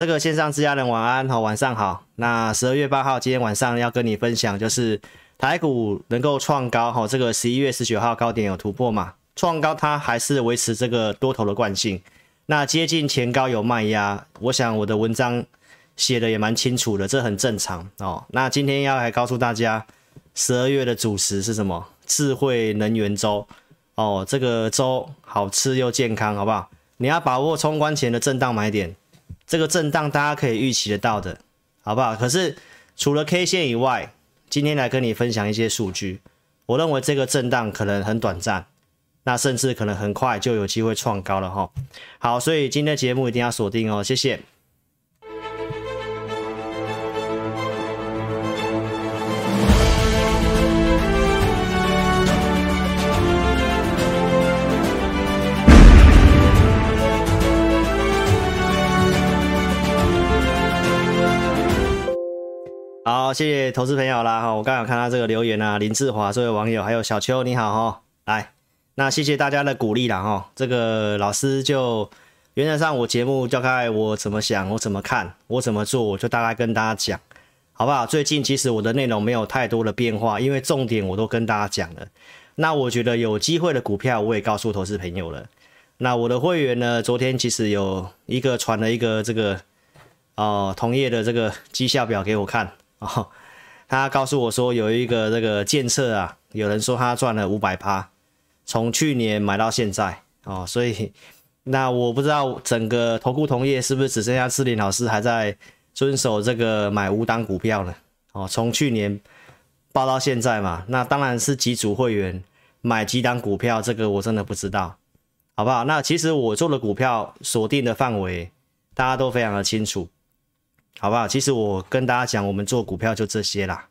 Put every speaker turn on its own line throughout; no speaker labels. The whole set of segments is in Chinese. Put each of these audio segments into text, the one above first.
这个线上之家人晚安好，晚上好。那十二月八号今天晚上要跟你分享，就是台股能够创高哈，这个十一月十九号高点有突破嘛？创高它还是维持这个多头的惯性。那接近前高有卖压，我想我的文章写的也蛮清楚的，这很正常哦。那今天要来告诉大家，十二月的主食是什么？智慧能源粥哦，这个粥好吃又健康，好不好？你要把握冲关前的震荡买点。这个震荡大家可以预期得到的，好不好？可是除了 K 线以外，今天来跟你分享一些数据。我认为这个震荡可能很短暂，那甚至可能很快就有机会创高了哈。好，所以今天的节目一定要锁定哦，谢谢。好，谢谢投资朋友啦哈！我刚刚有看到这个留言啊，林志华这位网友，还有小邱，你好哈！来，那谢谢大家的鼓励啦哈！这个老师就原则上我节目大概我怎么想，我怎么看，我怎么做，我就大概跟大家讲，好不好？最近其实我的内容没有太多的变化，因为重点我都跟大家讲了。那我觉得有机会的股票，我也告诉投资朋友了。那我的会员呢，昨天其实有一个传了一个这个哦、同业的这个绩效表给我看。哦，他告诉我说有一个这个建测啊，有人说他赚了五百趴，从去年买到现在哦，所以那我不知道整个投顾同业是不是只剩下志霖老师还在遵守这个买五档股票呢？哦，从去年报到现在嘛，那当然是几组会员买几档股票，这个我真的不知道，好不好？那其实我做的股票锁定的范围，大家都非常的清楚。好不好？其实我跟大家讲，我们做股票就这些啦。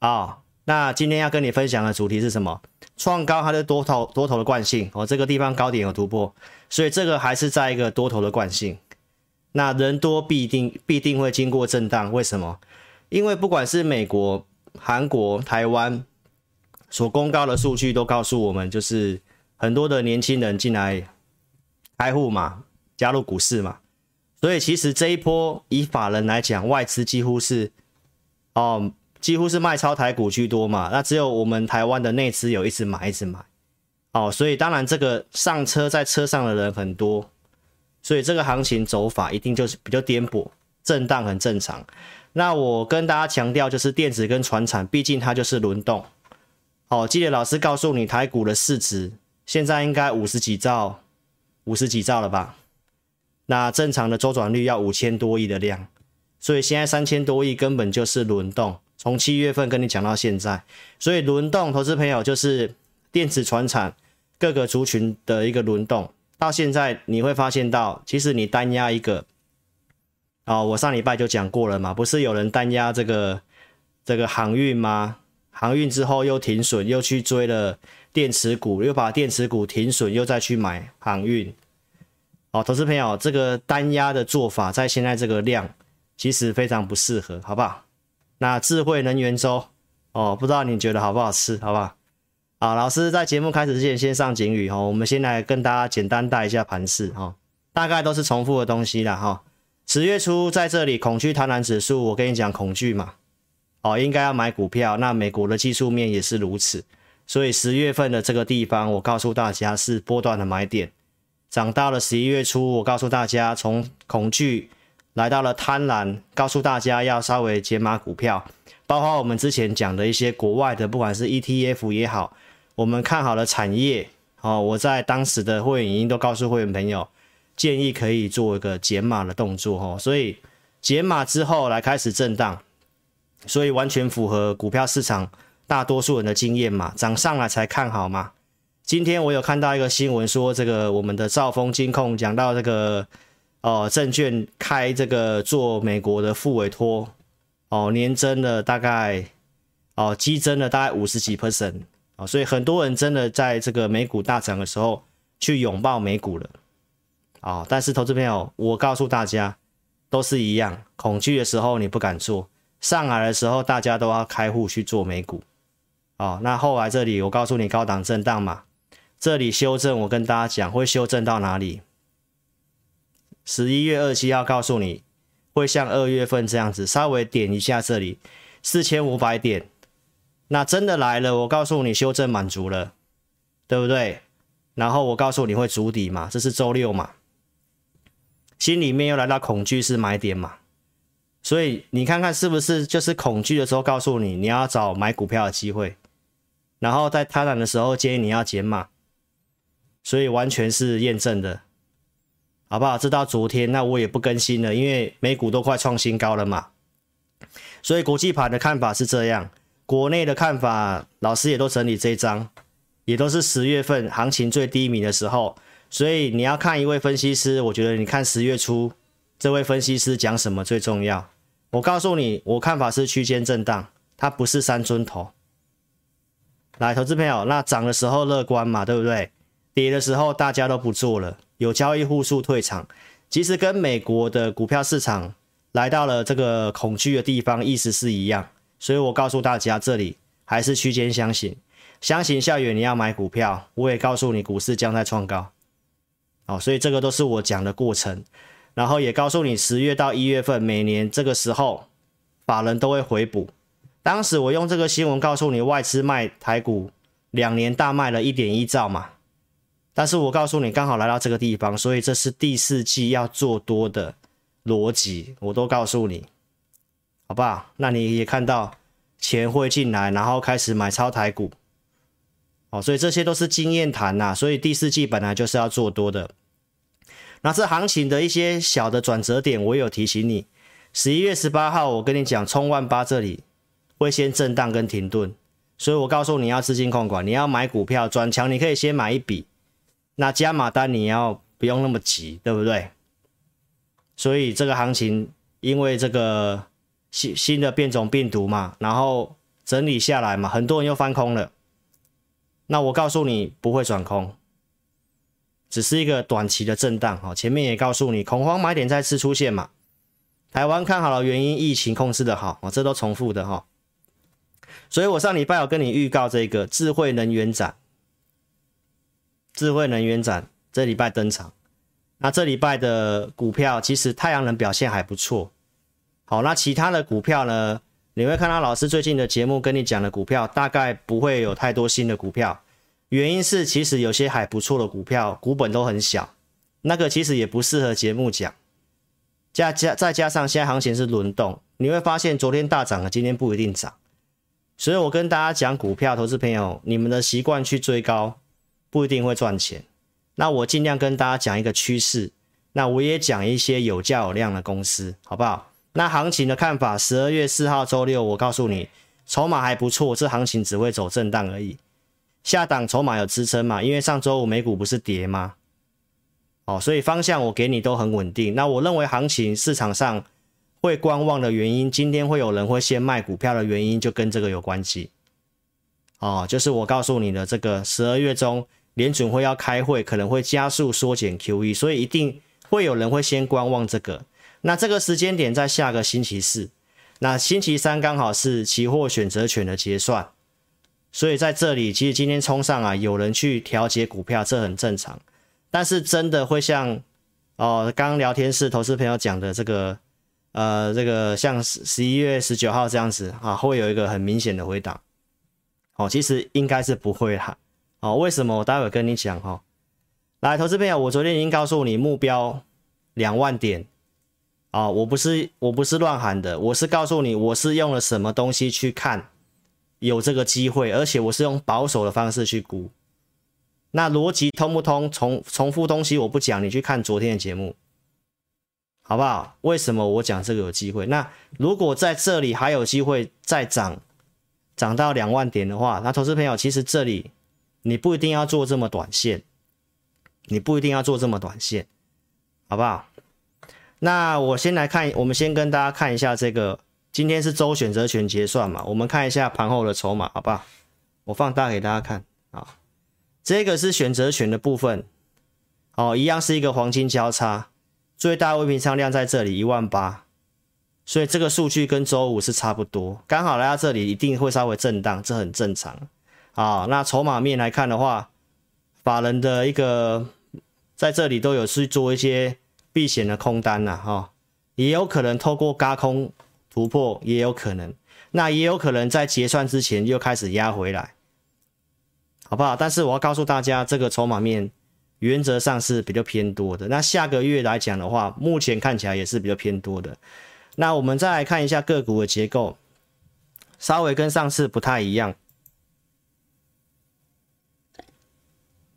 啊、哦，那今天要跟你分享的主题是什么？创高它的多头多头的惯性哦，这个地方高点有突破，所以这个还是在一个多头的惯性。那人多必定必定会经过震荡，为什么？因为不管是美国、韩国、台湾所公告的数据都告诉我们，就是很多的年轻人进来开户嘛，加入股市嘛。所以其实这一波以法人来讲，外资几乎是哦，几乎是卖超台股居多嘛。那只有我们台湾的内资有一直买，一直买哦。所以当然这个上车在车上的人很多，所以这个行情走法一定就是比较颠簸，震荡很正常。那我跟大家强调，就是电子跟传产，毕竟它就是轮动。哦，记得老师告诉你，台股的市值现在应该五十几兆，五十几兆了吧？那正常的周转率要五千多亿的量，所以现在三千多亿根本就是轮动。从七月份跟你讲到现在，所以轮动，投资朋友就是电子、船产各个族群的一个轮动。到现在你会发现到，其实你单压一个，哦，我上礼拜就讲过了嘛，不是有人单压这个这个航运吗？航运之后又停损，又去追了电池股，又把电池股停损，又再去买航运。哦，投资朋友，这个单压的做法在现在这个量其实非常不适合，好不好？那智慧能源粥哦，不知道你觉得好不好吃，好不好？好，老师在节目开始之前先上警语哦，我们先来跟大家简单带一下盘势哈，大概都是重复的东西啦哈。十月初在这里恐惧贪婪指数，我跟你讲恐惧嘛，哦，应该要买股票，那美国的技术面也是如此，所以十月份的这个地方，我告诉大家是波段的买点。涨到了十一月初，我告诉大家，从恐惧来到了贪婪，告诉大家要稍微减码股票，包括我们之前讲的一些国外的，不管是 ETF 也好，我们看好的产业，哦，我在当时的会员已经都告诉会员朋友，建议可以做一个减码的动作，哦，所以减码之后来开始震荡，所以完全符合股票市场大多数人的经验嘛，涨上来才看好嘛。今天我有看到一个新闻，说这个我们的兆丰金控讲到这个哦，证券开这个做美国的副委托哦，年增了大概哦，激增了大概五十几 percent 哦，所以很多人真的在这个美股大涨的时候去拥抱美股了啊。但是投资朋友，我告诉大家都是一样，恐惧的时候你不敢做，上来的时候大家都要开户去做美股哦。那后来这里我告诉你高档震荡嘛。这里修正，我跟大家讲会修正到哪里？十一月二七号告诉你，会像二月份这样子，稍微点一下这里四千五百点，那真的来了，我告诉你修正满足了，对不对？然后我告诉你会筑底嘛，这是周六嘛，心里面又来到恐惧是买点嘛，所以你看看是不是就是恐惧的时候告诉你你要找买股票的机会，然后在贪婪的时候建议你要减码，所以完全是验证的，好不好？直到昨天，那我也不更新了，因为美股都快创新高了嘛，所以国际盘的看法是这样，国内的看法老师也都整理这一张。也都是十月份行情最低迷的时候，所以你要看一位分析师，我觉得你看十月初这位分析师讲什么最重要。我告诉你，我看法是区间震荡，它不是三尊头。来，投资朋友，那涨的时候乐观嘛，对不对？跌的时候大家都不做了，有交易户数退场，其实跟美国的股票市场来到了这个恐惧的地方，意思是一样。所以我告诉大家，这里还是区间箱型。相信校园，你要买股票，我也告诉你股市将在创高，好，所以这个都是我讲的过程，然后也告诉你十月到一月份每年这个时候，法人都会回补。当时我用这个新闻告诉你，外资卖台股两年大卖了一点一兆嘛，但是我告诉你刚好来到这个地方，所以这是第四季要做多的逻辑，我都告诉你，好不好？那你也看到钱会进来，然后开始买超台股。哦，所以这些都是经验谈呐，所以第四季本来就是要做多的。那这行情的一些小的转折点，我有提醒你。十一月十八号，我跟你讲，冲万八这里会先震荡跟停顿，所以我告诉你要资金控管，你要买股票转强，你可以先买一笔。那加码单你要不用那么急，对不对？所以这个行情因为这个新新的变种病毒嘛，然后整理下来嘛，很多人又翻空了。那我告诉你不会转空，只是一个短期的震荡。哈，前面也告诉你恐慌买点再次出现嘛。台湾看好了原因，疫情控制的好，哦，这都重复的哈。所以我上礼拜有跟你预告这个智慧能源展，智慧能源展这礼拜登场。那这礼拜的股票其实太阳能表现还不错。好，那其他的股票呢？你会看到老师最近的节目跟你讲的股票，大概不会有太多新的股票。原因是其实有些还不错的股票，股本都很小，那个其实也不适合节目讲。加加再加上现在行情是轮动，你会发现昨天大涨了，今天不一定涨。所以我跟大家讲股票，投资朋友，你们的习惯去追高，不一定会赚钱。那我尽量跟大家讲一个趋势，那我也讲一些有价有量的公司，好不好？那行情的看法，十二月四号周六，我告诉你，筹码还不错，这行情只会走震荡而已。下档筹码有支撑嘛？因为上周五美股不是跌吗？哦，所以方向我给你都很稳定。那我认为行情市场上会观望的原因，今天会有人会先卖股票的原因，就跟这个有关系。哦，就是我告诉你的这个十二月中联准会要开会，可能会加速缩减 QE，所以一定会有人会先观望这个。那这个时间点在下个星期四，那星期三刚好是期货选择权的结算，所以在这里其实今天冲上啊，有人去调节股票，这很正常。但是真的会像哦，刚刚聊天室投资朋友讲的这个，呃，这个像十一月十九号这样子啊，会有一个很明显的回档。哦，其实应该是不会哈。哦，为什么？我待会跟你讲哈。来，投资朋友，我昨天已经告诉你目标两万点。啊、哦，我不是我不是乱喊的，我是告诉你，我是用了什么东西去看有这个机会，而且我是用保守的方式去估。那逻辑通不通？重重复东西我不讲，你去看昨天的节目，好不好？为什么我讲这个有机会？那如果在这里还有机会再涨，涨到两万点的话，那投资朋友其实这里你不一定要做这么短线，你不一定要做这么短线，好不好？那我先来看，我们先跟大家看一下这个，今天是周选择权结算嘛，我们看一下盘后的筹码，好不好？我放大给大家看啊，这个是选择权的部分，哦，一样是一个黄金交叉，最大未平仓量在这里一万八，所以这个数据跟周五是差不多，刚好来到这里一定会稍微震荡，这很正常啊。那筹码面来看的话，法人的一个在这里都有去做一些。避险的空单呐，哈，也有可能透过轧空突破，也有可能，那也有可能在结算之前又开始压回来，好不好？但是我要告诉大家，这个筹码面原则上是比较偏多的。那下个月来讲的话，目前看起来也是比较偏多的。那我们再来看一下个股的结构，稍微跟上次不太一样。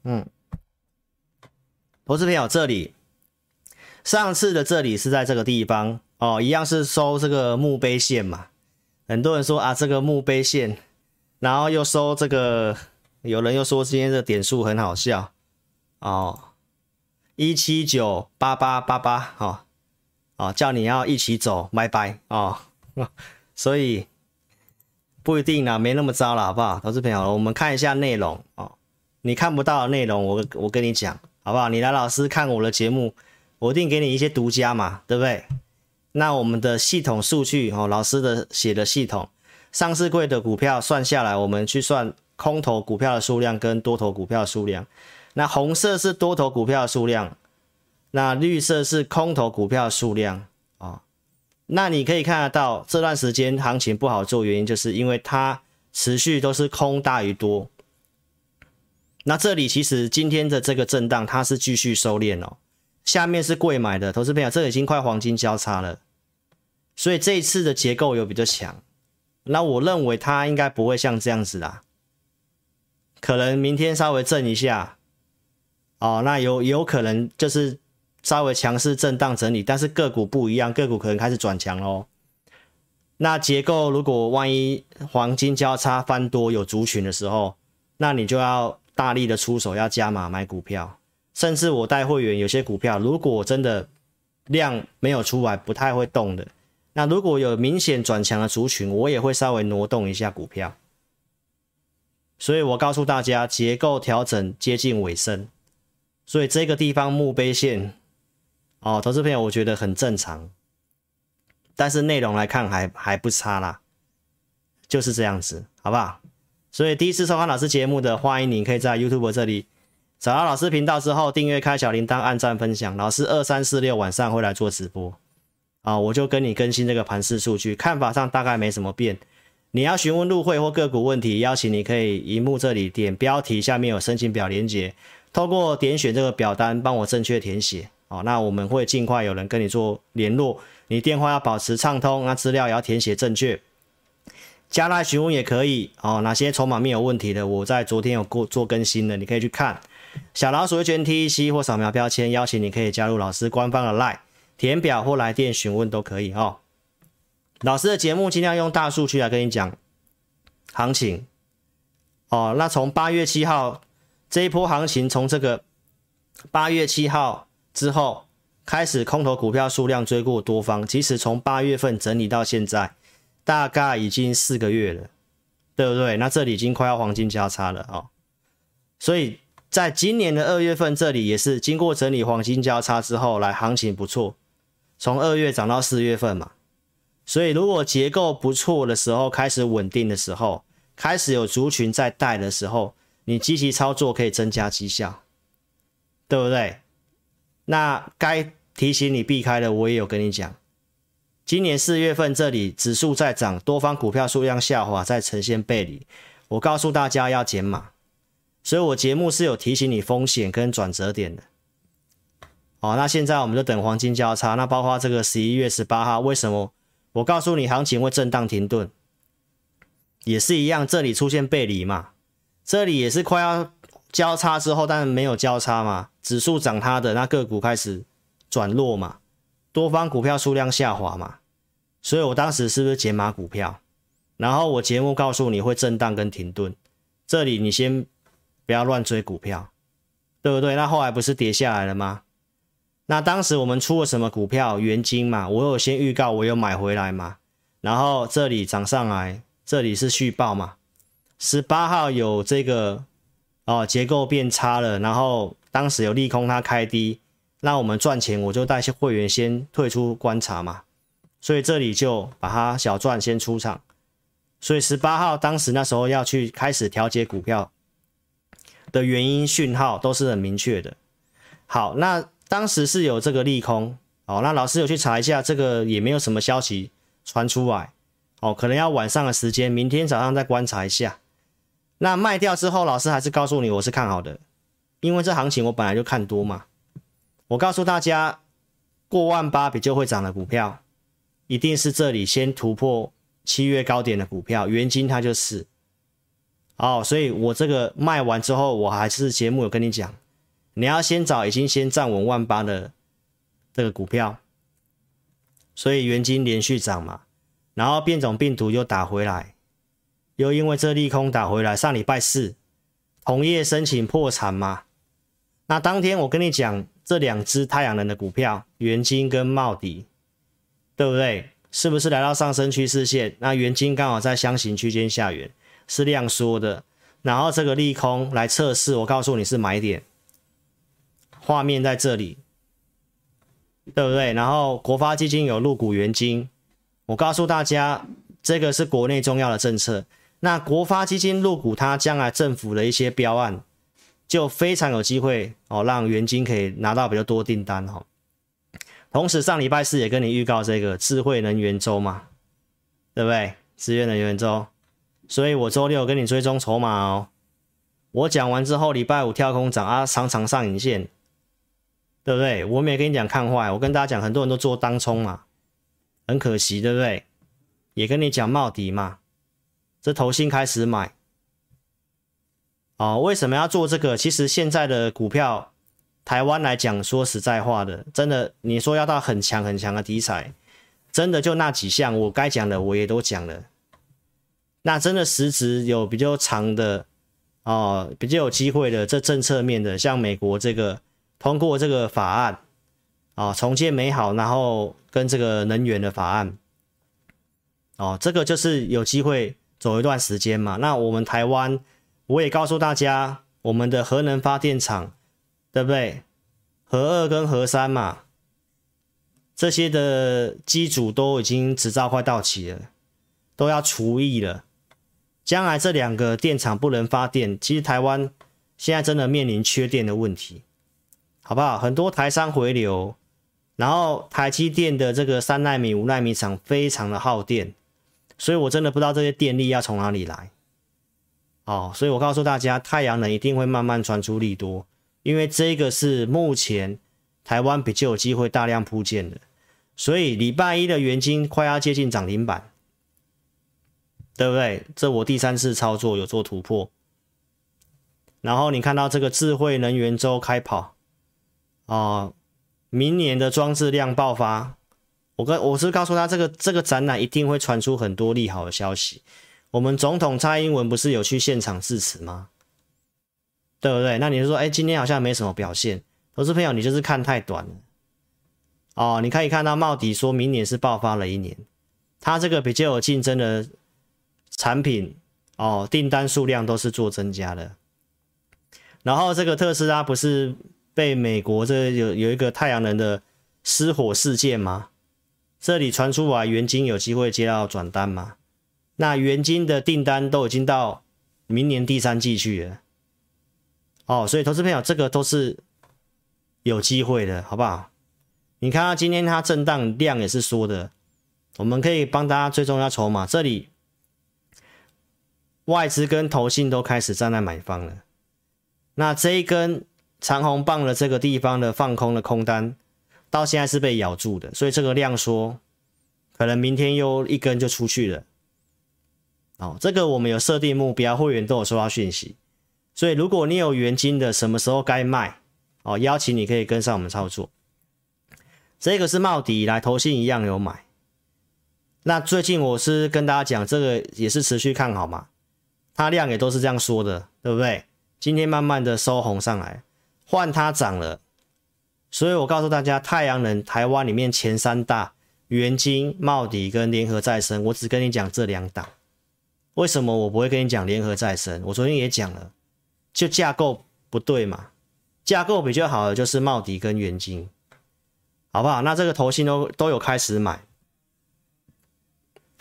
嗯，投资朋友，这里上次的这里是在这个地方哦，一样是收这个墓碑线嘛。很多人说啊，这个墓碑线，然后又收这个，有人又说今天的点数很好笑哦，一七九八八八八哦，哦，叫你要一起走，拜拜哦，所以不一定啦，没那么糟了，好不好？投资朋友，我们看一下内容哦。你看不到的内容，我我跟你讲，好不好？你来老师看我的节目，我一定给你一些独家嘛，对不对？那我们的系统数据哦，老师的写的系统，上市柜的股票算下来，我们去算空头股票的数量跟多头股票的数量。那红色是多头股票数量，那绿色是空头股票数量啊、哦。那你可以看得到，这段时间行情不好做，原因就是因为它持续都是空大于多。那这里其实今天的这个震荡，它是继续收敛哦。下面是贵买的投资朋友，这已经快黄金交叉了，所以这一次的结构有比较强。那我认为它应该不会像这样子啦，可能明天稍微震一下，哦，那有有可能就是稍微强势震荡整理，但是个股不一样，个股可能开始转强喽。那结构如果万一黄金交叉翻多有族群的时候，那你就要。大力的出手要加码买股票，甚至我带会员有些股票，如果真的量没有出来，不太会动的，那如果有明显转强的族群，我也会稍微挪动一下股票。所以我告诉大家，结构调整接近尾声，所以这个地方墓碑线，哦，投资朋友我觉得很正常，但是内容来看还还不差啦，就是这样子，好不好？所以第一次收看老师节目的，欢迎你可以在 YouTube 这里找到老师频道之后，订阅、开小铃铛、按赞、分享。老师二三四六晚上会来做直播啊，我就跟你更新这个盘势数据，看法上大概没什么变。你要询问入会或个股问题，邀请你可以荧幕这里点标题，下面有申请表连接，透过点选这个表单帮我正确填写哦。那我们会尽快有人跟你做联络，你电话要保持畅通，那资料也要填写正确。加来询问也可以哦，哪些筹码面有问题的，我在昨天有过做更新的，你可以去看。小老鼠会圈 TEC 或扫描标签，邀请你可以加入老师官方的 LINE，填表或来电询问都可以哦。老师的节目尽量用大数据来跟你讲行情哦。那从八月七号这一波行情，从这个八月七号之后开始，空头股票数量追过多方，即使从八月份整理到现在。大概已经四个月了，对不对？那这里已经快要黄金交叉了哦，所以在今年的二月份，这里也是经过整理黄金交叉之后，来行情不错，从二月涨到四月份嘛。所以如果结构不错的时候，开始稳定的时候，开始有族群在带的时候，你积极操作可以增加绩效，对不对？那该提醒你避开的，我也有跟你讲。今年四月份这里指数在涨，多方股票数量下滑，在呈现背离。我告诉大家要减码，所以我节目是有提醒你风险跟转折点的。好，那现在我们就等黄金交叉。那包括这个十一月十八号，为什么我告诉你行情会震荡停顿？也是一样，这里出现背离嘛，这里也是快要交叉之后，但是没有交叉嘛，指数涨它的，那个股开始转弱嘛。多方股票数量下滑嘛，所以我当时是不是减码股票？然后我节目告诉你会震荡跟停顿，这里你先不要乱追股票，对不对？那后来不是跌下来了吗？那当时我们出了什么股票？元金嘛，我有先预告，我有买回来嘛。然后这里涨上来，这里是续报嘛。十八号有这个哦，结构变差了，然后当时有利空，它开低。那我们赚钱，我就带些会员先退出观察嘛，所以这里就把它小赚先出场。所以十八号当时那时候要去开始调节股票的原因讯号都是很明确的。好，那当时是有这个利空哦，那老师有去查一下，这个也没有什么消息传出来，哦，可能要晚上的时间，明天早上再观察一下。那卖掉之后，老师还是告诉你我是看好的，因为这行情我本来就看多嘛。我告诉大家，过万八比较会涨的股票，一定是这里先突破七月高点的股票，元金它就是。哦，所以我这个卖完之后，我还是节目有跟你讲，你要先找已经先站稳万八的这个股票，所以元金连续涨嘛，然后变种病毒又打回来，又因为这利空打回来，上礼拜四同业申请破产嘛，那当天我跟你讲这两只太阳能的股票，元晶跟茂迪，对不对？是不是来到上升趋势线？那元晶刚好在箱型区间下缘。是量缩的，然后这个利空来测试，我告诉你是买点，画面在这里，对不对？然后国发基金有入股元晶，我告诉大家，这个是国内重要的政策。那国发基金入股，它将来政府的一些标案，就非常有机会哦，让元晶可以拿到比较多订单哦。同时上礼拜四也跟你预告这个智慧能源周嘛，对不对？智慧能源周。所以我周六跟你追踪筹码哦，我讲完之后，礼拜五跳空涨啊，常常上影线，对不对？我没跟你讲看坏，我跟大家讲，很多人都做当冲嘛，很可惜，对不对？也跟你讲冒底嘛，这头先开始买，哦，为什么要做这个？其实现在的股票，台湾来讲，说实在话的，真的，你说要到很强很强的题材，真的就那几项，我该讲的我也都讲了。那真的实质有比较长的哦，比较有机会的这政策面的，像美国这个通过这个法案啊、哦，重建美好，然后跟这个能源的法案哦，这个就是有机会走一段时间嘛。那我们台湾，我也告诉大家，我们的核能发电厂，对不对？核二跟核三嘛，这些的机组都已经执照快到期了，都要除役了。将来这两个电厂不能发电，其实台湾现在真的面临缺电的问题，好不好？很多台商回流，然后台积电的这个三奈米、五奈米厂非常的耗电，所以我真的不知道这些电力要从哪里来。哦，所以我告诉大家，太阳能一定会慢慢传出利多，因为这个是目前台湾比较有机会大量铺建的，所以礼拜一的元金快要接近涨停板。对不对？这我第三次操作有做突破，然后你看到这个智慧能源周开跑啊、明年的装置量爆发，我跟我是告诉他这个这个展览一定会传出很多利好的消息。我们总统蔡英文不是有去现场致辞吗？对不对？那你就说，哎，今天好像没什么表现，投资朋友你就是看太短了哦。你可以看到茂迪说明年是爆发了一年，他这个比较有竞争的。产品哦，订单数量都是做增加的。然后这个特斯拉不是被美国这有有一个太阳能的失火事件吗？这里传出来元晶有机会接到转单吗？那原金的订单都已经到明年第三季去了。哦，所以投资朋友这个都是有机会的，好不好？你看到今天它震荡量也是缩的，我们可以帮大家追踪一下筹码，这里。外资跟投信都开始站在买方了，那这一根长红棒的这个地方的放空的空单，到现在是被咬住的，所以这个量缩，可能明天又一根就出去了。哦，这个我们有设定目标，会员都有收到讯息，所以如果你有元金的，什么时候该卖？哦，邀请你可以跟上我们操作。这个是茂迪来投信一样有买，那最近我是跟大家讲，这个也是持续看好嘛。它量也都是这样说的，对不对？今天慢慢的收红上来，换它涨了，所以我告诉大家，太阳能台湾里面前三大，元晶、茂迪跟联合再生，我只跟你讲这两档。为什么我不会跟你讲联合再生？我昨天也讲了，就架构不对嘛，架构比较好的就是茂迪跟元晶，好不好？那这个投信都都有开始买，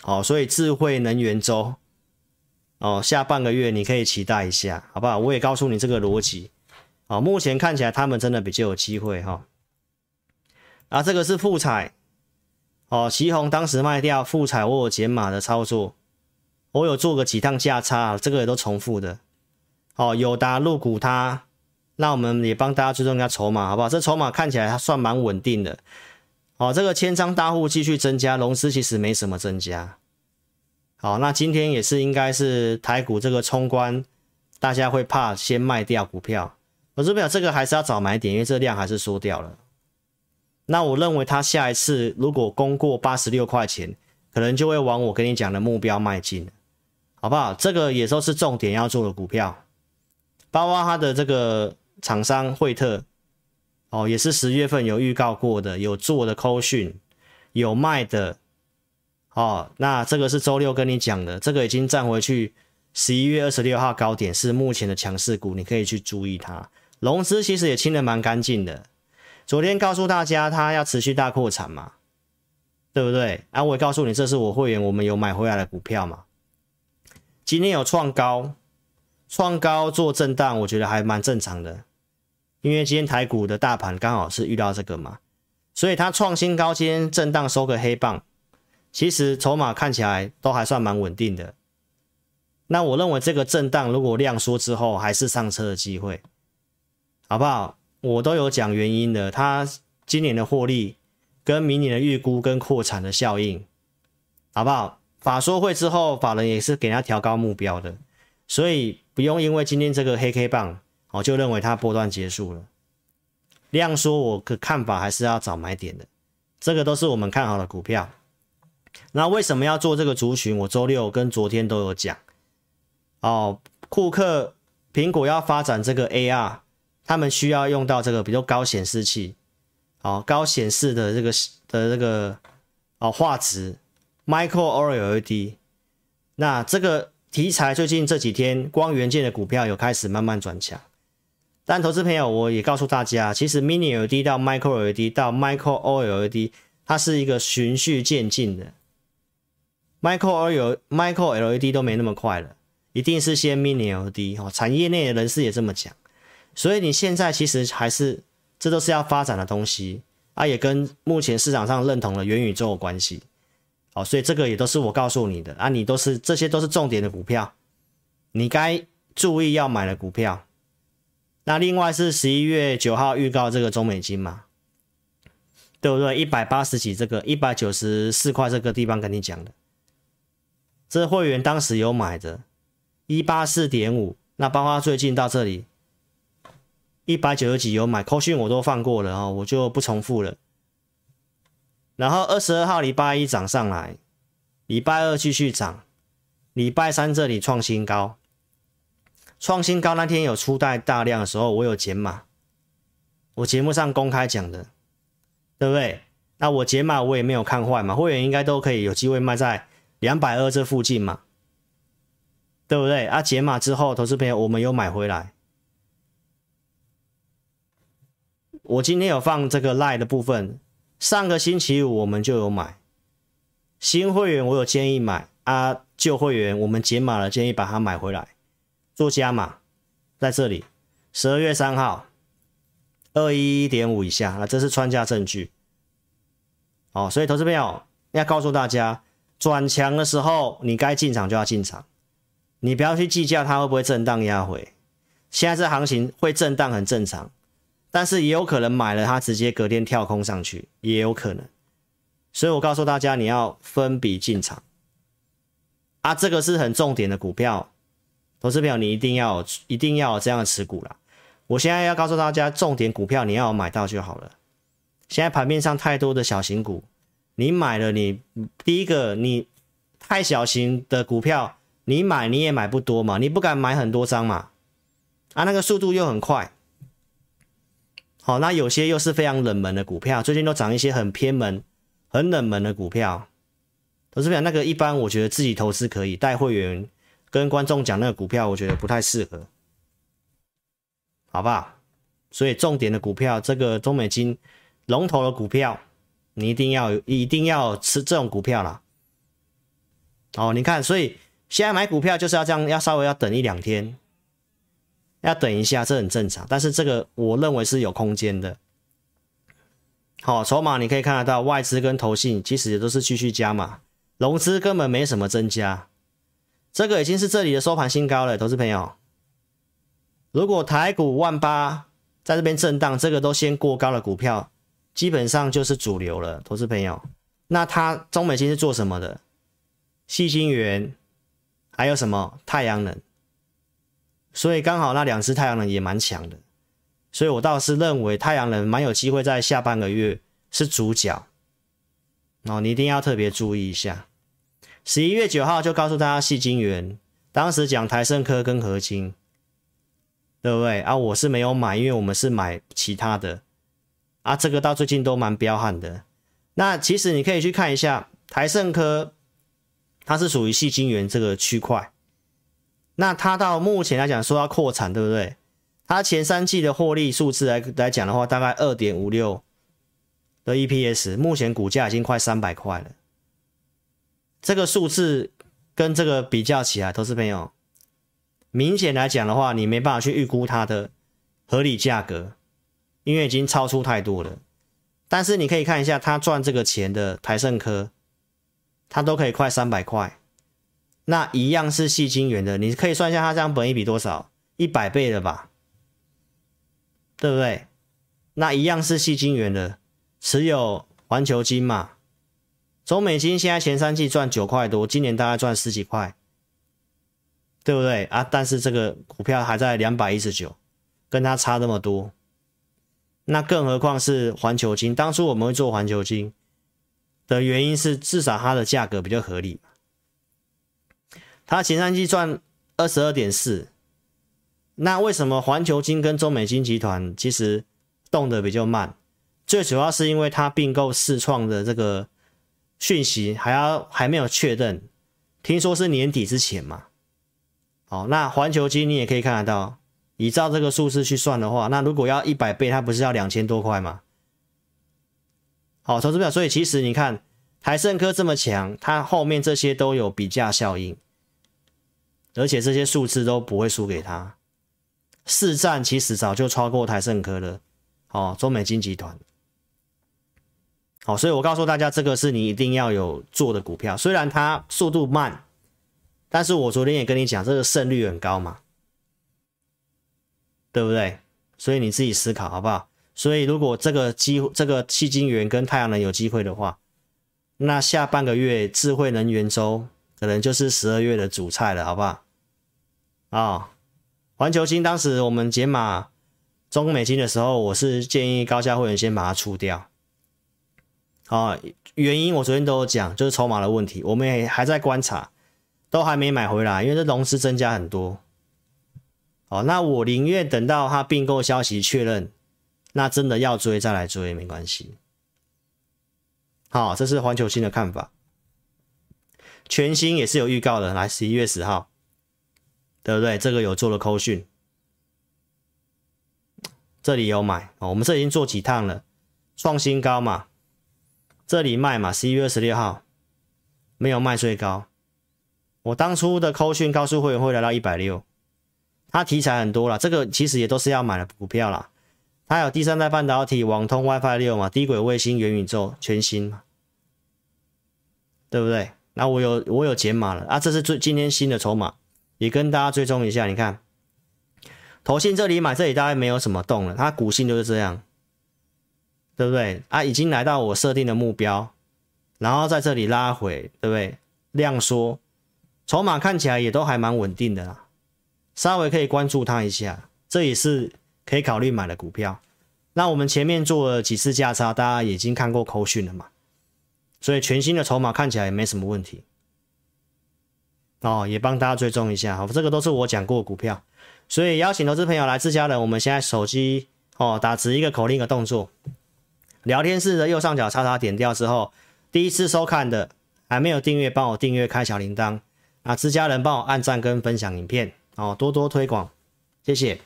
好，所以智慧能源周。哦，下半个月你可以期待一下，好不好？我也告诉你这个逻辑。哦，目前看起来他们真的比较有机会哈、哦。啊，这个是富彩，哦，奇鋐当时卖掉，富彩我有减码的操作，我有做个几趟价差，这个也都重复的。哦，友达入股它，那我们也帮大家追踪一下筹码，好不好？这筹码看起来还算蛮稳定的。哦，这个千张大户继续增加，融资其实没什么增加。好，那今天也是应该是台股这个冲关，大家会怕先卖掉股票。我这边这个还是要找买点，因为这量还是缩掉了。那我认为它下一次如果攻过八十六块钱，可能就会往我跟你讲的目标迈进，好不好？这个也都是重点要做的股票，包括它的这个厂商惠特，哦，也是十月份有预告过的，有做的扣讯，有卖的。哦，那这个是周六跟你讲的，这个已经站回去十一月二十六号高点，是目前的强势股，你可以去注意它。融资其实也清的蛮干净的，昨天告诉大家它要持续大扩产嘛，对不对？啊，我也告诉你，这是我会员我们有买回来的股票嘛。今天有创高，创高做震荡，我觉得还蛮正常的，因为今天台股的大盘刚好是遇到这个嘛，所以它创新高，今天震荡收个黑棒。其实筹码看起来都还算蛮稳定的，那我认为这个震荡如果量缩之后还是上车的机会，好不好？我都有讲原因的，它今年的获利跟明年的预估跟扩产的效应，好不好？法说会之后法人也是给他调高目标的，所以不用因为今天这个黑 K 棒哦就认为它波段结束了，量说我的看法还是要找买点的，这个都是我们看好的股票。那为什么要做这个族群？我周六跟昨天都有讲哦。库克、苹果要发展这个 AR，他们需要用到这个比较高显示器，哦，高显示的这个的这个哦画质，Micro OLED。那这个题材最近这几天光元件的股票有开始慢慢转强，但投资朋友我也告诉大家，其实 Mini LED 到 Micro LED 到 Micro OLED，它是一个循序渐进的。Micro LED、Micro LED 都没那么快了，一定是先 Mini LED 哦。产业内的人士也这么讲，所以你现在其实还是这都是要发展的东西啊，也跟目前市场上认同的元宇宙有关系。好，所以这个也都是我告诉你的啊，你都是这些都是重点的股票，你该注意要买的股票。那另外是十一月九号预告这个中美金嘛，对不对？一百八十几这个一百九十四块这个地方跟你讲的。这会员当时有买的，一八四点五，那包括最近到这里一百九十几有买，扣讯我都放过了啊，我就不重复了。然后二十二号礼拜一涨上来，礼拜二继续涨，礼拜三这里创新高，创新高那天有出带大量的时候，我有减码，我节目上公开讲的，对不对？那我解码我也没有看坏嘛，会员应该都可以有机会卖在。两百二这附近嘛，对不对？啊，解码之后，投资朋友我们有买回来。我今天有放这个 Lie 的部分，上个星期五我们就有买。新会员我有建议买啊，旧会员我们解码了，建议把它买回来做加码，在这里十二月三号二一一点五以下啊，这是穿价证据。哦，所以投资朋友要告诉大家。转强的时候，你该进场就要进场，你不要去计较它会不会震荡压回。现在这行情会震荡很正常，但是也有可能买了它直接隔天跳空上去，也有可能。所以我告诉大家，你要分笔进场啊，这个是很重点的股票，投资票你一定要一定要有这样的持股啦。我现在要告诉大家，重点股票你要买到就好了。现在盘面上太多的小型股。你买了，你第一个你太小型的股票，你买你也买不多嘛，你不敢买很多张嘛，啊，那个速度又很快。好，那有些又是非常冷门的股票，最近都涨一些很偏门、很冷门的股票。投资表那个一般，我觉得自己投资可以，带会员跟观众讲那个股票，我觉得不太适合，好不好？所以重点的股票，这个中美金龙头的股票。你一定要一定要吃这种股票啦。哦，你看，所以现在买股票就是要这样，要稍微要等一两天，要等一下，这很正常。但是这个我认为是有空间的。好，筹码你可以看得到，外资跟投信其实也都是继续加码，融资根本没什么增加。这个已经是这里的收盘新高了，投资朋友。如果台股万八在这边震荡，这个都先过高的股票，基本上就是主流了，投资朋友。那它中美金是做什么的？细晶圆，还有什么太阳能？所以刚好那两只太阳能也蛮强的，所以我倒是认为太阳能蛮有机会在下半个月是主角。哦，你一定要特别注意一下。十一月九号就告诉大家矽晶圆，当时讲台胜科跟合晶，对不对啊？我是没有买，因为我们是买其他的啊。这个到最近都蛮彪悍的。那其实你可以去看一下台盛科，它是属于细晶圆这个区块。那它到目前来讲说要扩产，对不对？它前三季的获利数字来来讲的话，大概二点五六的 EPS，目前股价已经快三百块了。这个数字跟这个比较起来，投资朋友，明显来讲的话，你没办法去预估它的合理价格，因为已经超出太多了。但是你可以看一下，它赚这个钱的台胜科，它都可以快三百块。那一样是细晶圆的，你可以算一下它这样本一比多少？一百倍了吧？对不对？那一样是细晶圆的，持有环球金嘛？中美金现在前三季赚九块多，今年大概赚十几块，对不对啊？但是这个股票还在两百一十九，跟它差那么多，那更何况是环球金？当初我们会做环球金的原因是，至少它的价格比较合理。它前三季赚二十二点四，那为什么环球金跟中美金集团其实动得比较慢？最主要是因为它并购世创的这个讯息还要还没有确认，听说是年底之前嘛。好，那环球金你也可以看得到，依照这个数字去算的话，那如果要一百倍，它不是要两千多块吗？好，投资表，所以其实你看台盛科这么强，它后面这些都有比价效应。而且这些数字都不会输给他，市占其实早就超过台盛科了，哦，中美金集团，好，所以我告诉大家，这个是你一定要有做的股票，虽然它速度慢，但是我昨天也跟你讲，这个胜率很高嘛，对不对？所以你自己思考好不好？所以如果这个机，这个矽晶圆跟太阳能有机会的话，那下半个月智慧能源周。可能就是十二月的主菜了，好不好？啊、环球晶当时我们解码中美金的时候，我是建议高价会员先把它出掉。啊、哦，原因我昨天都有讲，就是筹码的问题，我们也还在观察，都还没买回来，因为这融资增加很多。哦，那我宁愿等到它并购消息确认，那真的要追再来追没关系。好、这是环球晶的看法。全新也是有预告的，来十一月十号，对不对？这个有做了扣讯，这里有买哦。我们这已经做几趟了，创新高嘛，这里卖嘛，十一月二十六号没有卖最高。我当初的扣讯告诉会员会来到一百六，它题材很多了，这个其实也都是要买的股票啦。它有第三代半导体、网通、WiFi 六嘛，低轨卫星、元宇宙，全新，对不对？那我有我有解码了啊，这是最今天新的筹码，也跟大家追踪一下。你看，投信这里买，这里大概没有什么动了，它股性就是这样，对不对？啊，已经来到我设定的目标，然后在这里拉回，对不对？量缩，筹码看起来也都还蛮稳定的啦，稍微可以关注它一下，这也是可以考虑买的股票。那我们前面做了几次价差，大家已经看过扣讯了嘛？所以全新的筹码看起来也没什么问题哦，也帮大家追踪一下，好，这个都是我讲过的股票，所以邀请投资朋友来自家人，我们现在手机哦打直一个口令的动作，聊天室的右上角叉叉点掉之后，第一次收看的还没有订阅，帮我订阅开小铃铛啊，自家人帮我按赞跟分享影片哦，多多推广，谢谢。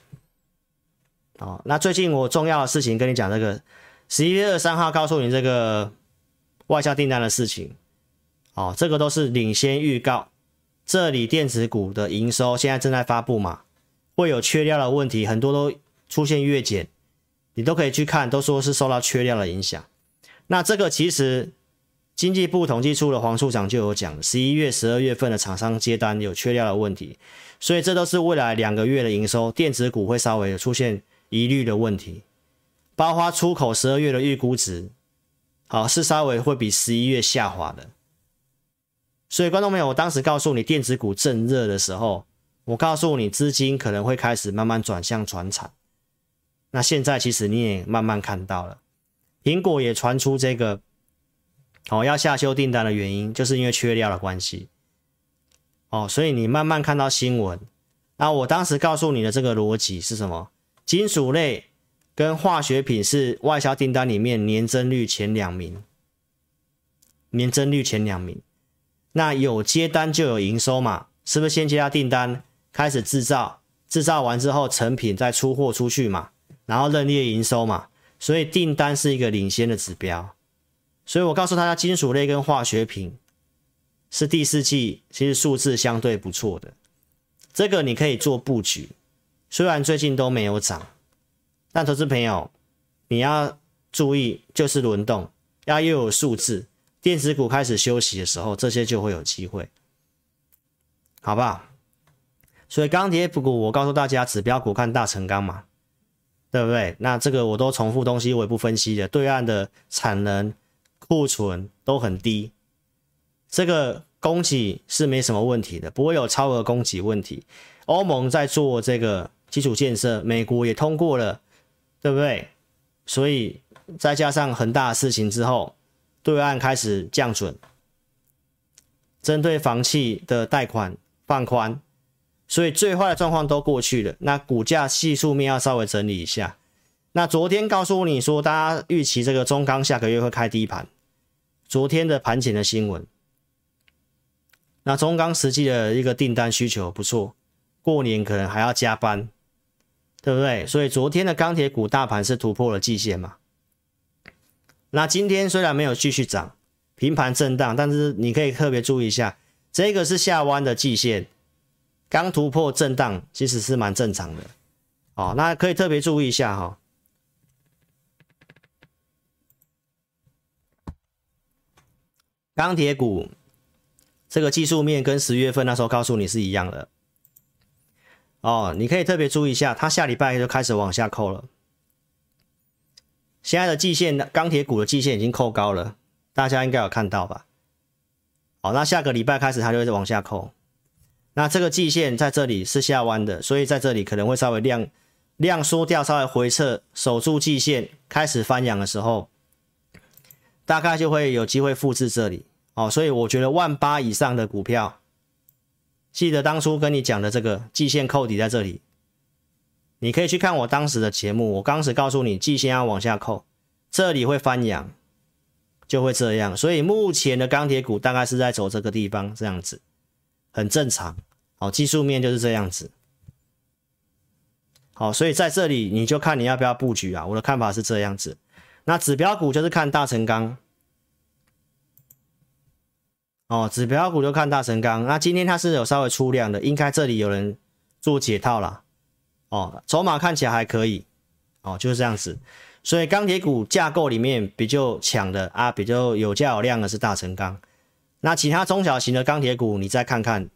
哦，那最近我重要的事情跟你讲这个，十一月二十三号告诉你这个。外销订单的事情，哦，这个都是领先预告。这里电子股的营收现在正在发布嘛，会有缺料的问题，很多都出现月减，你都可以去看，都说是受到缺料的影响。那这个其实经济部统计处的黄处长就有讲，十一月、十二月份的厂商接单有缺料的问题，所以这都是未来两个月的营收，电子股会稍微出现疑虑的问题，包括出口十二月的预估值，好是稍微会比十一月下滑的。所以观众朋友，我当时告诉你电子股正热的时候，我告诉你资金可能会开始慢慢转向传产。那现在其实你也慢慢看到了，苹果也传出这个哦要下修订单的原因，就是因为缺料的关系。哦，所以你慢慢看到新闻。那我当时告诉你的这个逻辑是什么？金属类跟化学品是外销订单里面年增率前两名，年增率前两名。那有接单就有营收嘛？是不是先接到订单，开始制造，制造完之后成品再出货出去嘛？然后认列营收嘛？所以订单是一个领先的指标。所以我告诉大家，金属类跟化学品是第四季其实数字相对不错的，这个你可以做布局。虽然最近都没有涨，但投资朋友你要注意，就是轮动要又有数字。电子股开始休息的时候，这些就会有机会，好不好？所以钢铁股，我告诉大家，指标股看大成钢嘛，对不对？那这个我都重复东西，我也不分析的。对岸的产能库存都很低，这个供给是没什么问题的，不会有超额供给问题。欧盟在做这个基础建设，美国也通过了，对不对？所以再加上很大的事情之后。对岸开始降准，针对房企的贷款放宽，所以最坏的状况都过去了。那股价系数面要稍微整理一下。那昨天告诉你说，大家预期这个中钢下个月会开低盘，昨天的盘前的新闻。那中钢实际的一个订单需求不错，过年可能还要加班，对不对？所以昨天的钢铁股大盘是突破了季线嘛？那今天虽然没有继续涨，平盘震荡，但是你可以特别注意一下，这个是下弯的季线，刚突破震荡，其实是蛮正常的。哦，那可以特别注意一下哈。钢铁股这个技术面跟十月份那时候告诉你是一样的。哦，你可以特别注意一下，它下礼拜就开始往下扣了。现在的季线，钢铁股的季线已经扣高了，大家应该有看到吧？好，那下个礼拜开始它就会往下扣。那这个季线在这里是下弯的，所以在这里可能会稍微量量缩掉，稍微回撤，守住季线，开始翻扬的时候，大概就会有机会复制这里。哦，所以我觉得万八以上的股票，记得当初跟你讲的这个季线扣底在这里。你可以去看我当时的节目，我当时告诉你，季线要往下扣，这里会翻阳，就会这样。所以目前的钢铁股大概是在走这个地方，这样子，很正常。好，技术面就是这样子。好，所以在这里你就看你要不要布局啊。我的看法是这样子。那指标股就是看大成钢。哦，指标股就看大成钢。那今天它是有稍微出量的，应该这里有人做解套了。哦，筹码看起来还可以，哦，就是这样子。所以钢铁股架构里面比较强的啊，比较有价有量的是大成钢。那其他中小型的钢铁股，你再看看，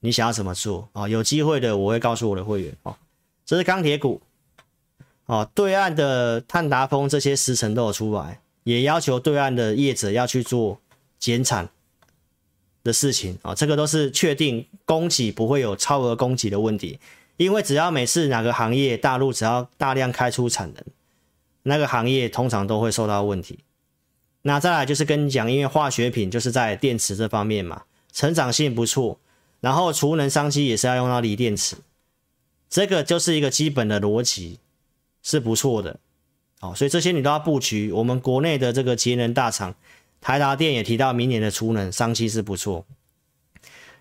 你想要怎么做哦？有机会的我会告诉我的会员哦。这是钢铁股，哦，对岸的碳达峰这些时程都有出来，也要求对岸的业者要去做减产的事情啊，哦，这个都是确定供给不会有超额供给的问题。因为只要每次哪个行业大陆只要大量开出产能，那个行业通常都会受到问题。那再来就是跟你讲，因为化学品就是在电池这方面嘛，成长性不错，然后储能商机也是要用到锂电池，这个就是一个基本的逻辑，是不错的。好，所以这些你都要布局。我们国内的这个节能大厂，台达电也提到明年的储能商机是不错。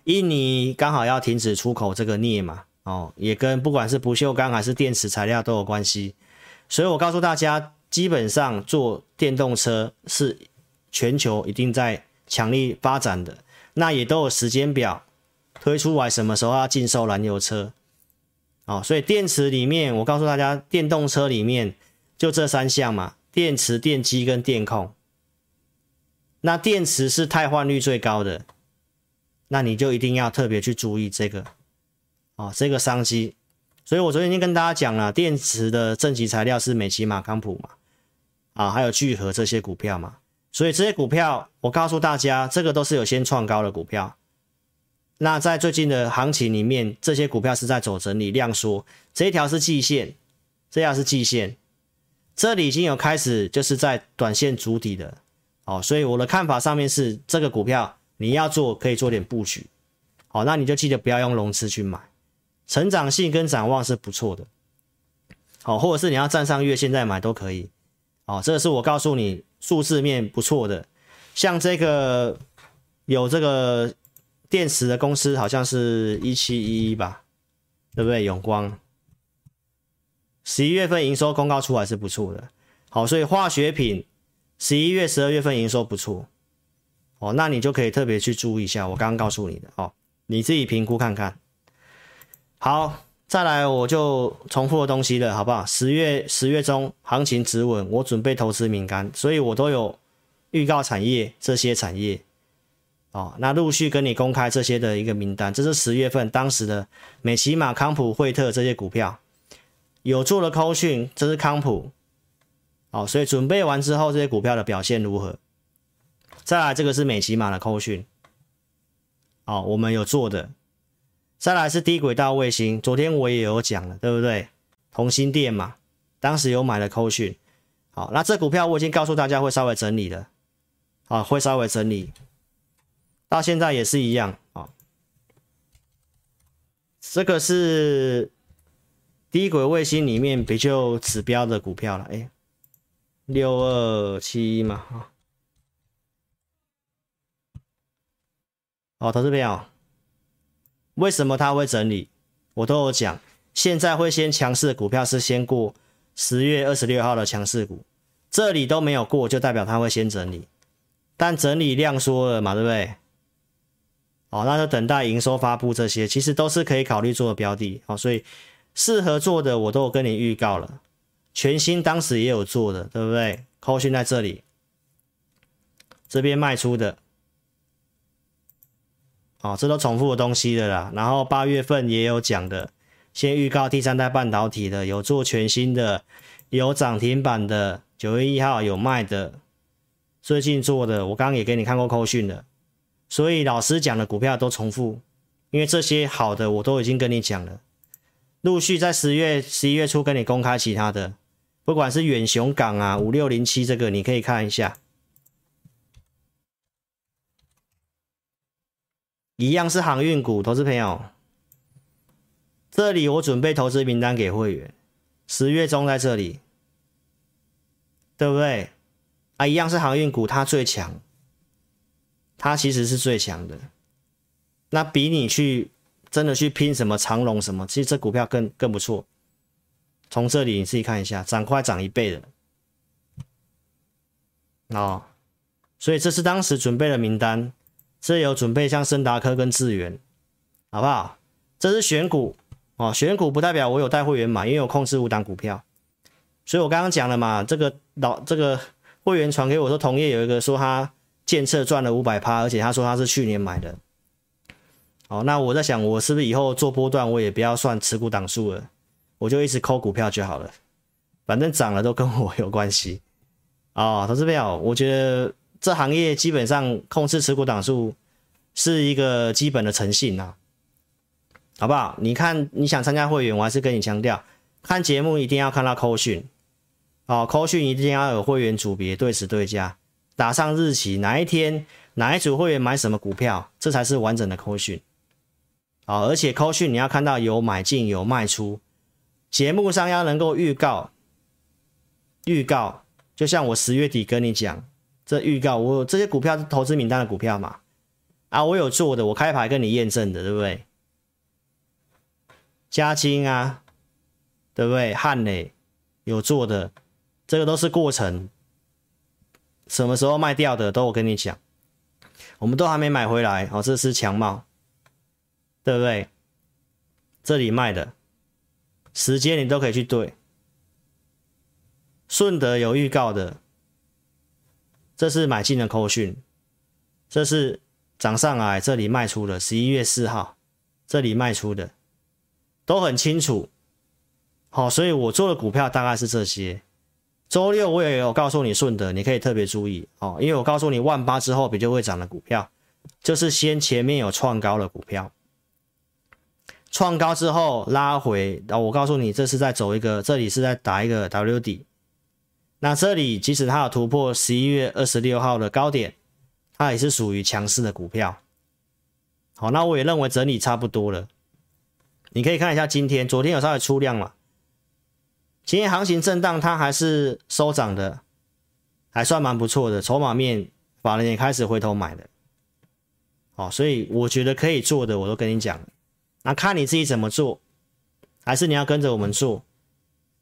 印尼刚好要停止出口这个镍嘛。哦，也跟不管是不锈钢还是电池材料都有关系，所以我告诉大家，基本上做电动车是全球一定在强力发展的，那也都有时间表推出来，什么时候要禁售燃油车。哦，所以电池里面，我告诉大家，电动车里面就这三项嘛，电池、电机跟电控，那电池是汰换率最高的，那你就一定要特别去注意这个，哦，这个商机。所以我昨天已经跟大家讲了，电池的正极材料是美琪马康普嘛，啊，还有聚合这些股票嘛。所以这些股票，我告诉大家，这个都是有先创高的股票。那在最近的行情里面，这些股票是在走整理量缩，这一条是季线，这条是季线，这里已经有开始就是在短线筑底的。哦，所以我的看法上面是，这个股票你要做可以做点布局。好，那你就记得不要用融资去买。成长性跟展望是不错的，好，或者是你要站上月线再买都可以，好，这个是我告诉你数字面不错的，像这个有这个电池的公司好像是一七一一吧，对不对？永光。十一月份营收公告出来是不错的，好，所以化学品十一月、十二月份营收不错，哦，那你就可以特别去注意一下我刚刚告诉你的，哦，你自己评估看看。好，再来我就重复的东西了，好不好？十月十月中行情止稳，我准备投资名单，所以我都有预告产业这些产业，哦，那陆续跟你公开这些的一个名单，这是十月份当时的美琪玛、康普、惠特这些股票有做了扣讯，这是康普，哦，所以准备完之后这些股票的表现如何？再来这个是美琪玛的扣讯，哦，我们有做的。再来是低轨道卫星，昨天我也有讲了，对不对？同心电嘛，当时有买了扣讯，好，那这股票我已经告诉大家会稍微整理了，啊，会稍微整理，到现在也是一样啊。这个是低轨卫星里面比较指标的股票了，哎，六二七嘛，哈，好，投资朋友。为什么它会整理？我都有讲，现在会先强势的股票是先过十月二十六号的强势股，这里都没有过，就代表它会先整理。但整理量缩了嘛，对不对？哦，那就等待营收发布，这些其实都是可以考虑做的标的。好，所以适合做的我都有跟你预告了，全新当时也有做的，对不对？扣讯在这里，这边卖出的。哦，这都重复的东西的啦。然后八月份也有讲的，先预告第三代半导体的，有做全新的，有涨停板的，九月一号有卖的，最近做的，我刚刚也给你看过扣讯的。所以老师讲的股票都重复，因为这些好的我都已经跟你讲了，陆续在十月、十一月初跟你公开其他的，不管是远雄港啊、五六零七这个，你可以看一下。一样是航运股，投资朋友，这里我准备投资名单给会员，十月中在这里，对不对？啊，一样是航运股，它最强，它其实是最强的，那比你去真的去拼什么长龙什么，其实这股票更更不错。从这里你自己看一下，涨快涨一倍的，哦，所以这是当时准备的名单。这有准备像森达科跟智原，好不好？这是选股哦，选股不代表我有带会员买，因为我控制五档股票，所以我刚刚讲了嘛，这个老这个会员传给我说，同业有一个说他建测赚了五百趴，而且他说他是去年买的。哦，那我在想，我是不是以后做波段，我也不要算持股档数了，我就一直抠股票就好了，反正涨了都跟我有关系。哦，投资朋友，我觉得。这行业基本上控制持股档数是一个基本的诚信呐，好不好？你看你想参加会员，我还是跟你强调，看节目一定要看到扣讯，哦，扣讯一定要有会员组别对时对价，打上日期，哪一天哪一组会员买什么股票，这才是完整的扣讯，哦，而且扣讯你要看到有买进有卖出，节目上要能够预告，预告，就像我十月底跟你讲。这预告，我这些股票是投资名单的股票嘛？啊，我有做的，我开牌跟你验证的，对不对？嘉晶啊，对不对？汉磊有做的，这个都是过程，什么时候卖掉的都我跟你讲，我们都还没买回来哦。这是强茂，对不对？这里卖的时间你都可以去对，顺德有预告的。这是买进的扣讯，这是涨上来这里卖出的，十一月四号这里卖出的，都很清楚。好，所以我做的股票大概是这些。周六我也有告诉你顺德，你可以特别注意哦，因为我告诉你万八之后比较会涨的股票，就是先前面有创高的股票。创高之后拉回，啊，我告诉你，这是在走一个，这里是在打一个 W 底。那这里即使它有突破十一月二十六号的高点，它也是属于强势的股票。好，那我也认为整理差不多了。你可以看一下今天，昨天有稍微出量嘛？今天行情震荡，它还是收涨的，还算蛮不错的。筹码面，法人也开始回头买了。好，所以我觉得可以做的，我都跟你讲。那看你自己怎么做，还是你要跟着我们做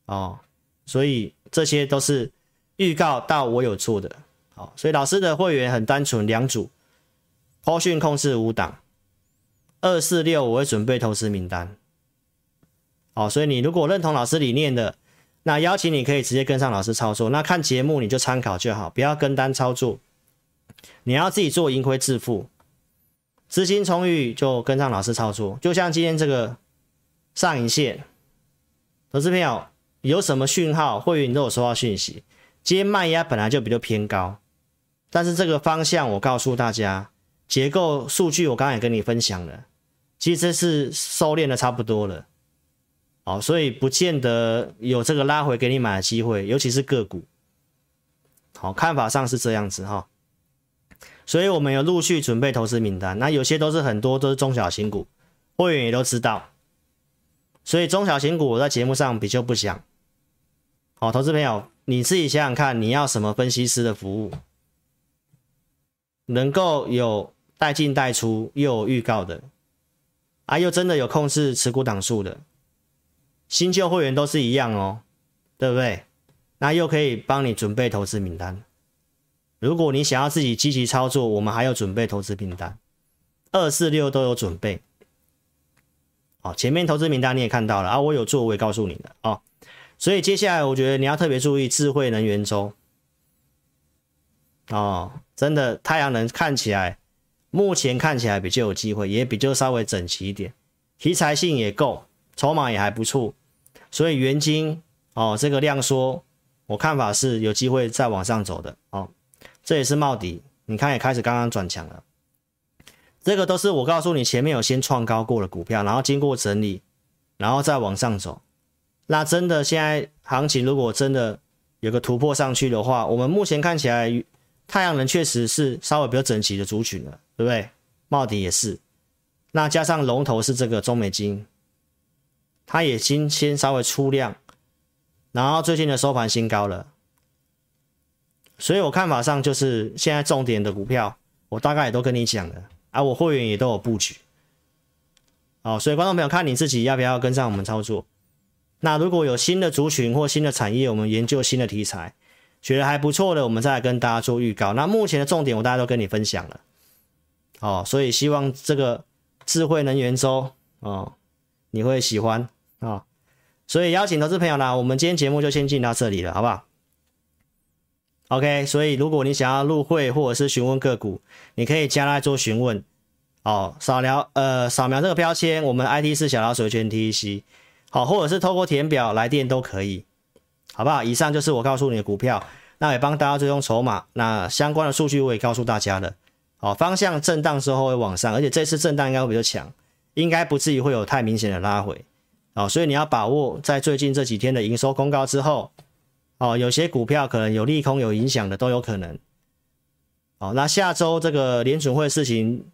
哦。所以这些都是预告到我有做的。好，所以老师的会员很单纯，两组，波讯控制五档，二四六我会准备投资名单。好，所以你如果认同老师理念的，那邀请你可以直接跟上老师操作。那看节目你就参考就好，不要跟单操作。你要自己做，盈亏自负。资金充裕就跟上老师操作，就像今天这个上影线，投资朋友有什么讯号，会员你都有收到讯息。今天卖压本来就比较偏高，但是这个方向我告诉大家，结构数据我刚才也跟你分享了，其实是收敛的差不多了，好，所以不见得有这个拉回给你买的机会，尤其是个股，好，看法上是这样子哈。所以我们有陆续准备投资名单，那有些都是很多都是中小型股，会员也都知道。所以中小型股我在节目上比较不讲。好，投资朋友你自己想想看，你要什么分析师的服务，能够有带进带出又有预告的，啊，又真的有控制持股档数的，新旧会员都是一样哦，对不对？那又可以帮你准备投资名单。如果你想要自己积极操作，我们还有准备投资名单，二四六都有准备。好，前面投资名单你也看到了啊，我有做，我也告诉你了哦。所以接下来我觉得你要特别注意智慧能源周。哦，真的太阳能看起来，目前看起来比较有机会，也比较稍微整齐一点，题材性也够，筹码也还不错，所以元晶哦这个量缩，我看法是有机会再往上走的哦。这也是帽底，你看也开始刚刚转强了。这个都是我告诉你，前面有先创高过的股票，然后经过整理，然后再往上走。那真的现在行情如果真的有个突破上去的话，我们目前看起来太阳能确实是稍微比较整齐的族群了，对不对？茂迪也是。那加上龙头是这个中美金，它也先先稍微出量，然后最近的收盘新高了。所以我看法上就是现在重点的股票，我大概也都跟你讲了，啊，我会员也都有布局，好，所以观众朋友看你自己要不要跟上我们操作。那如果有新的族群或新的产业，我们研究新的题材，觉得还不错的，我们再来跟大家做预告。那目前的重点我大家都跟你分享了，哦，所以希望这个智慧能源周哦，你会喜欢啊，哦，所以邀请投资朋友啦，我们今天节目就先进到这里了，好不好？OK，所以如果你想要入会或者是询问个股，你可以加来做询问。哦，扫描呃扫描这个标签，我们 IT 是小老鼠圈 TEC，好，或者是透过填表来电都可以，好不好？以上就是我告诉你的股票，那也帮大家追踪筹码，那相关的数据我也告诉大家了。好，方向震荡之后会往上，而且这次震荡应该会比较强，应该不至于会有太明显的拉回。好，所以你要把握在最近这几天的营收公告之后。哦，有些股票可能有利空有影响的都有可能。哦，那下周这个联准会事情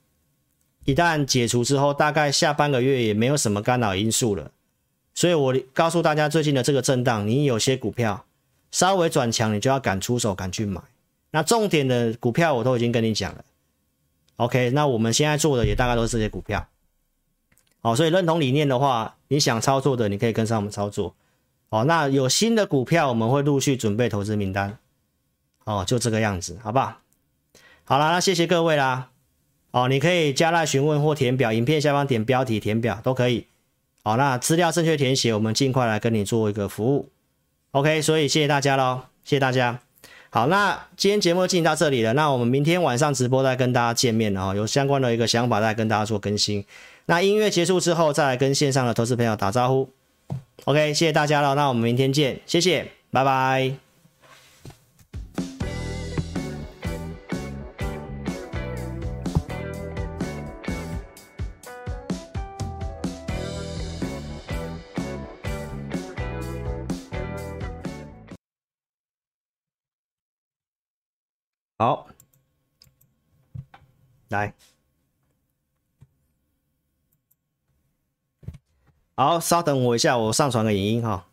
一旦解除之后，大概下半个月也没有什么干扰因素了。所以我告诉大家，最近的这个震荡，你有些股票稍微转强，你就要敢出手，敢去买。那重点的股票我都已经跟你讲了。OK，那我们现在做的也大概都是这些股票。好，所以认同理念的话，你想操作的，你可以跟上我们操作。哦，那有新的股票，我们会陆续准备投资名单。哦，就这个样子，好不好？好啦，那谢谢各位啦。哦，你可以加赖询问或填表，影片下方点标题填表都可以。好，那资料正确填写，我们尽快来跟你做一个服务。OK，所以谢谢大家喽，谢谢大家。好，那今天节目进行到这里了。那我们明天晚上直播再跟大家见面了哈，有相关的一个想法再跟大家做更新。那音乐结束之后，再来跟线上的投资朋友打招呼。OK，谢谢大家了，那我们明天见，谢谢，拜拜。好，来，好，稍等我一下，我上传个影音哈，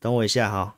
等我一下哈。